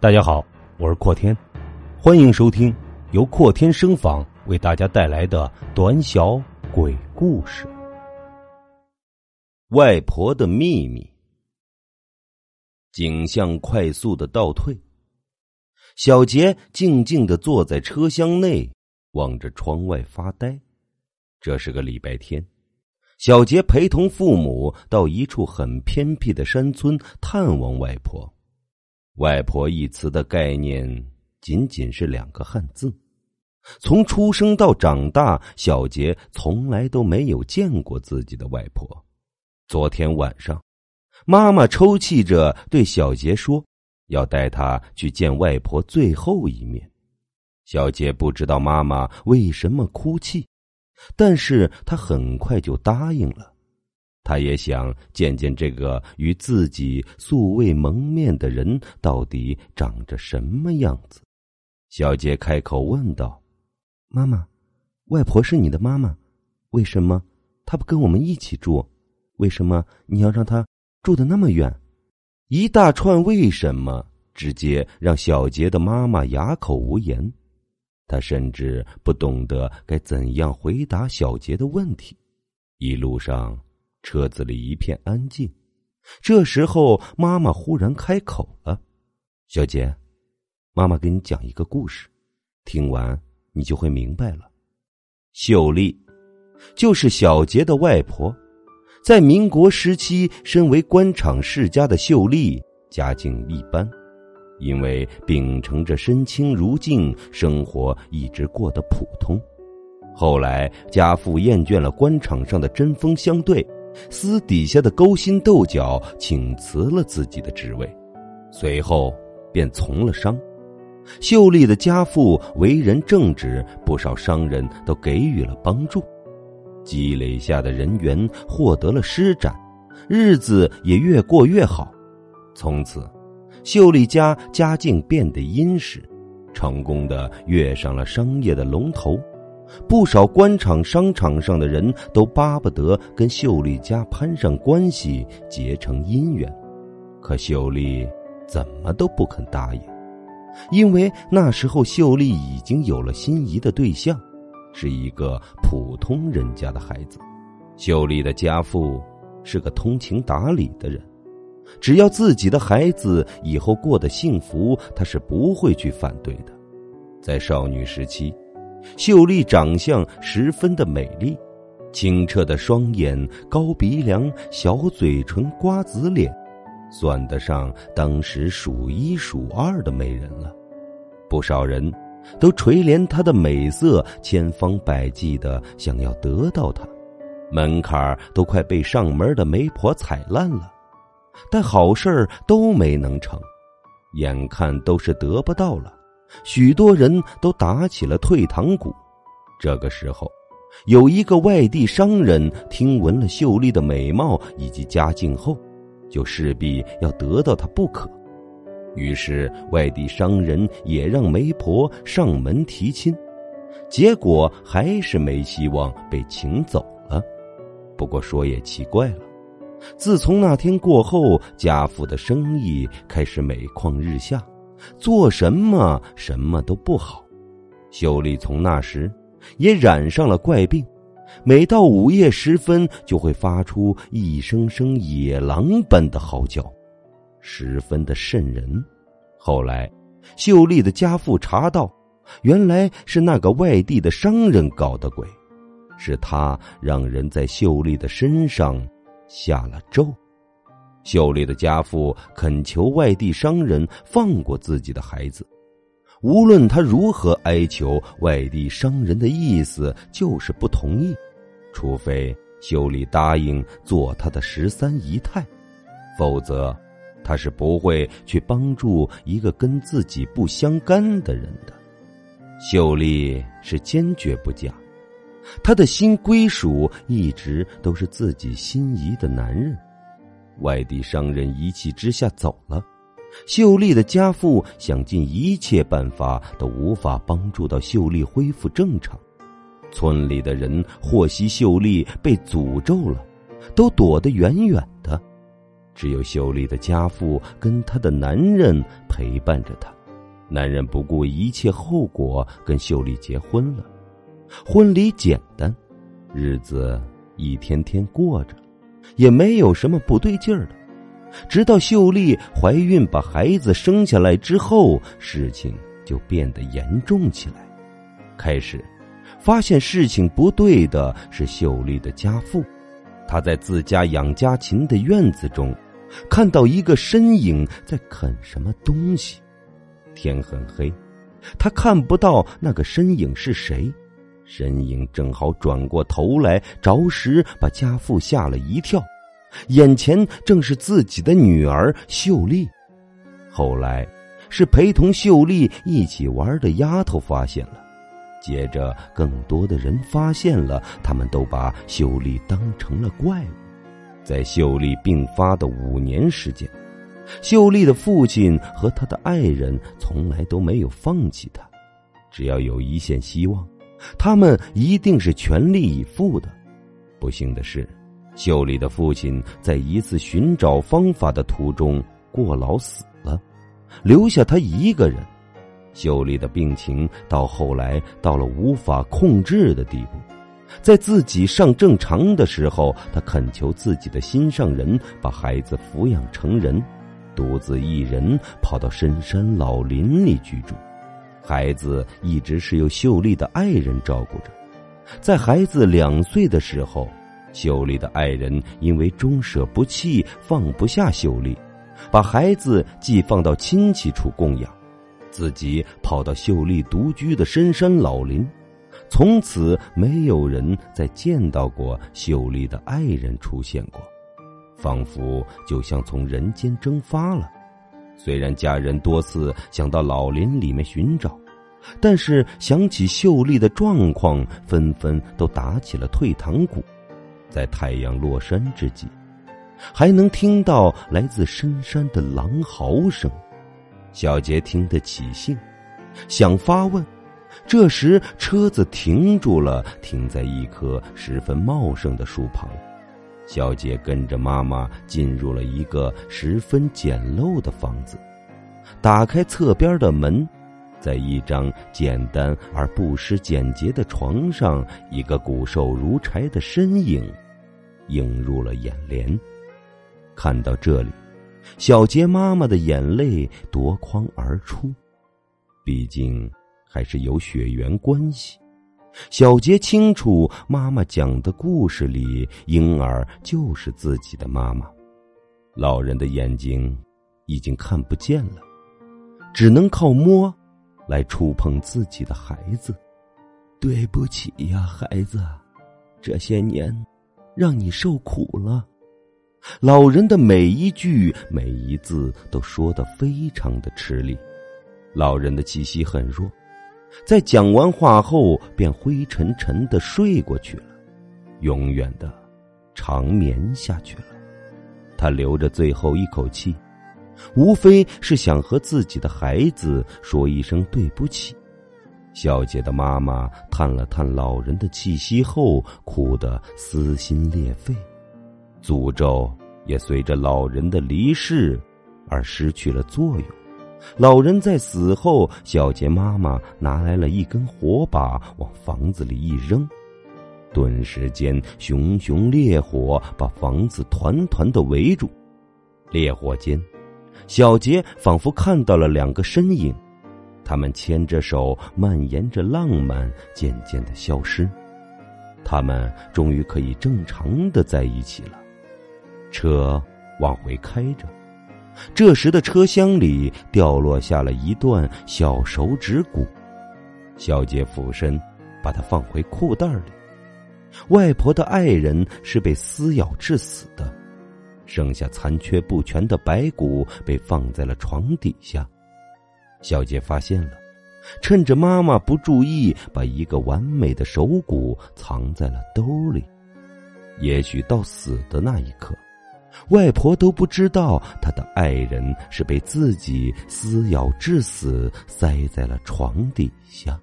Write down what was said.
大家好，我是阔天，欢迎收听由阔天声访为大家带来的短小鬼故事。外婆的秘密。景象快速的倒退，小杰静静的坐在车厢内，望着窗外发呆。这是个礼拜天，小杰陪同父母到一处很偏僻的山村探望外婆。外婆一词的概念仅仅是两个汉字。从出生到长大，小杰从来都没有见过自己的外婆。昨天晚上，妈妈抽泣着对小杰说：“要带他去见外婆最后一面。”小杰不知道妈妈为什么哭泣，但是他很快就答应了。他也想见见这个与自己素未蒙面的人到底长着什么样子。小杰开口问道：“妈妈，外婆是你的妈妈，为什么她不跟我们一起住？为什么你要让她住的那么远？”一大串为什么直接让小杰的妈妈哑口无言，他甚至不懂得该怎样回答小杰的问题。一路上。车子里一片安静，这时候妈妈忽然开口了：“小杰，妈妈给你讲一个故事，听完你就会明白了。”秀丽，就是小杰的外婆，在民国时期，身为官场世家的秀丽家境一般，因为秉承着身轻如镜，生活一直过得普通。后来家父厌倦了官场上的针锋相对。私底下的勾心斗角，请辞了自己的职位，随后便从了商。秀丽的家父为人正直，不少商人都给予了帮助，积累下的人缘获得了施展，日子也越过越好。从此，秀丽家家境变得殷实，成功的跃上了商业的龙头。不少官场、商场上的人都巴不得跟秀丽家攀上关系，结成姻缘，可秀丽怎么都不肯答应，因为那时候秀丽已经有了心仪的对象，是一个普通人家的孩子。秀丽的家父是个通情达理的人，只要自己的孩子以后过得幸福，他是不会去反对的。在少女时期。秀丽长相十分的美丽，清澈的双眼、高鼻梁、小嘴唇、瓜子脸，算得上当时数一数二的美人了。不少人都垂怜她的美色，千方百计的想要得到她，门槛都快被上门的媒婆踩烂了，但好事都没能成，眼看都是得不到了。许多人都打起了退堂鼓。这个时候，有一个外地商人听闻了秀丽的美貌以及家境后，就势必要得到她不可。于是，外地商人也让媒婆上门提亲，结果还是没希望被请走了。不过说也奇怪了，自从那天过后，家父的生意开始每况日下。做什么什么都不好，秀丽从那时也染上了怪病，每到午夜时分就会发出一声声野狼般的嚎叫，十分的瘆人。后来，秀丽的家父查到，原来是那个外地的商人搞的鬼，是他让人在秀丽的身上下了咒。秀丽的家父恳求外地商人放过自己的孩子，无论他如何哀求，外地商人的意思就是不同意，除非秀丽答应做他的十三姨太，否则他是不会去帮助一个跟自己不相干的人的。秀丽是坚决不嫁，她的心归属一直都是自己心仪的男人。外地商人一气之下走了，秀丽的家父想尽一切办法都无法帮助到秀丽恢复正常。村里的人获悉秀丽被诅咒了，都躲得远远的，只有秀丽的家父跟她的男人陪伴着她。男人不顾一切后果跟秀丽结婚了，婚礼简单，日子一天天过着，也没有什么不对劲儿的。直到秀丽怀孕把孩子生下来之后，事情就变得严重起来。开始，发现事情不对的是秀丽的家父，他在自家养家禽的院子中，看到一个身影在啃什么东西。天很黑，他看不到那个身影是谁，身影正好转过头来，着实把家父吓了一跳。眼前正是自己的女儿秀丽，后来是陪同秀丽一起玩的丫头发现了，接着更多的人发现了，他们都把秀丽当成了怪物。在秀丽病发的五年时间，秀丽的父亲和他的爱人从来都没有放弃她，只要有一线希望，他们一定是全力以赴的。不幸的是。秀丽的父亲在一次寻找方法的途中过劳死了，留下他一个人。秀丽的病情到后来到了无法控制的地步，在自己上正常的时候，他恳求自己的心上人把孩子抚养成人，独自一人跑到深山老林里居住。孩子一直是由秀丽的爱人照顾着，在孩子两岁的时候。秀丽的爱人因为终舍不弃，放不下秀丽，把孩子寄放到亲戚处供养，自己跑到秀丽独居的深山老林，从此没有人再见到过秀丽的爱人出现过，仿佛就像从人间蒸发了。虽然家人多次想到老林里面寻找，但是想起秀丽的状况，纷纷都打起了退堂鼓。在太阳落山之际，还能听到来自深山的狼嚎声。小杰听得起兴，想发问。这时，车子停住了，停在一棵十分茂盛的树旁。小杰跟着妈妈进入了一个十分简陋的房子，打开侧边的门。在一张简单而不失简洁的床上，一个骨瘦如柴的身影映入了眼帘。看到这里，小杰妈妈的眼泪夺眶而出。毕竟还是有血缘关系，小杰清楚妈妈讲的故事里，婴儿就是自己的妈妈。老人的眼睛已经看不见了，只能靠摸。来触碰自己的孩子，对不起呀，孩子，这些年让你受苦了。老人的每一句每一字都说得非常的吃力。老人的气息很弱，在讲完话后便灰沉沉的睡过去了，永远的长眠下去了。他留着最后一口气。无非是想和自己的孩子说一声对不起。小杰的妈妈叹了叹老人的气息后，哭得撕心裂肺，诅咒也随着老人的离世而失去了作用。老人在死后，小杰妈妈拿来了一根火把，往房子里一扔，顿时间，熊熊烈火把房子团团的围住，烈火间。小杰仿佛看到了两个身影，他们牵着手，蔓延着浪漫，渐渐的消失。他们终于可以正常的在一起了。车往回开着，这时的车厢里掉落下了一段小手指骨。小杰俯身，把它放回裤袋里。外婆的爱人是被撕咬致死的。剩下残缺不全的白骨被放在了床底下，小杰发现了，趁着妈妈不注意，把一个完美的手骨藏在了兜里。也许到死的那一刻，外婆都不知道她的爱人是被自己撕咬致死，塞在了床底下。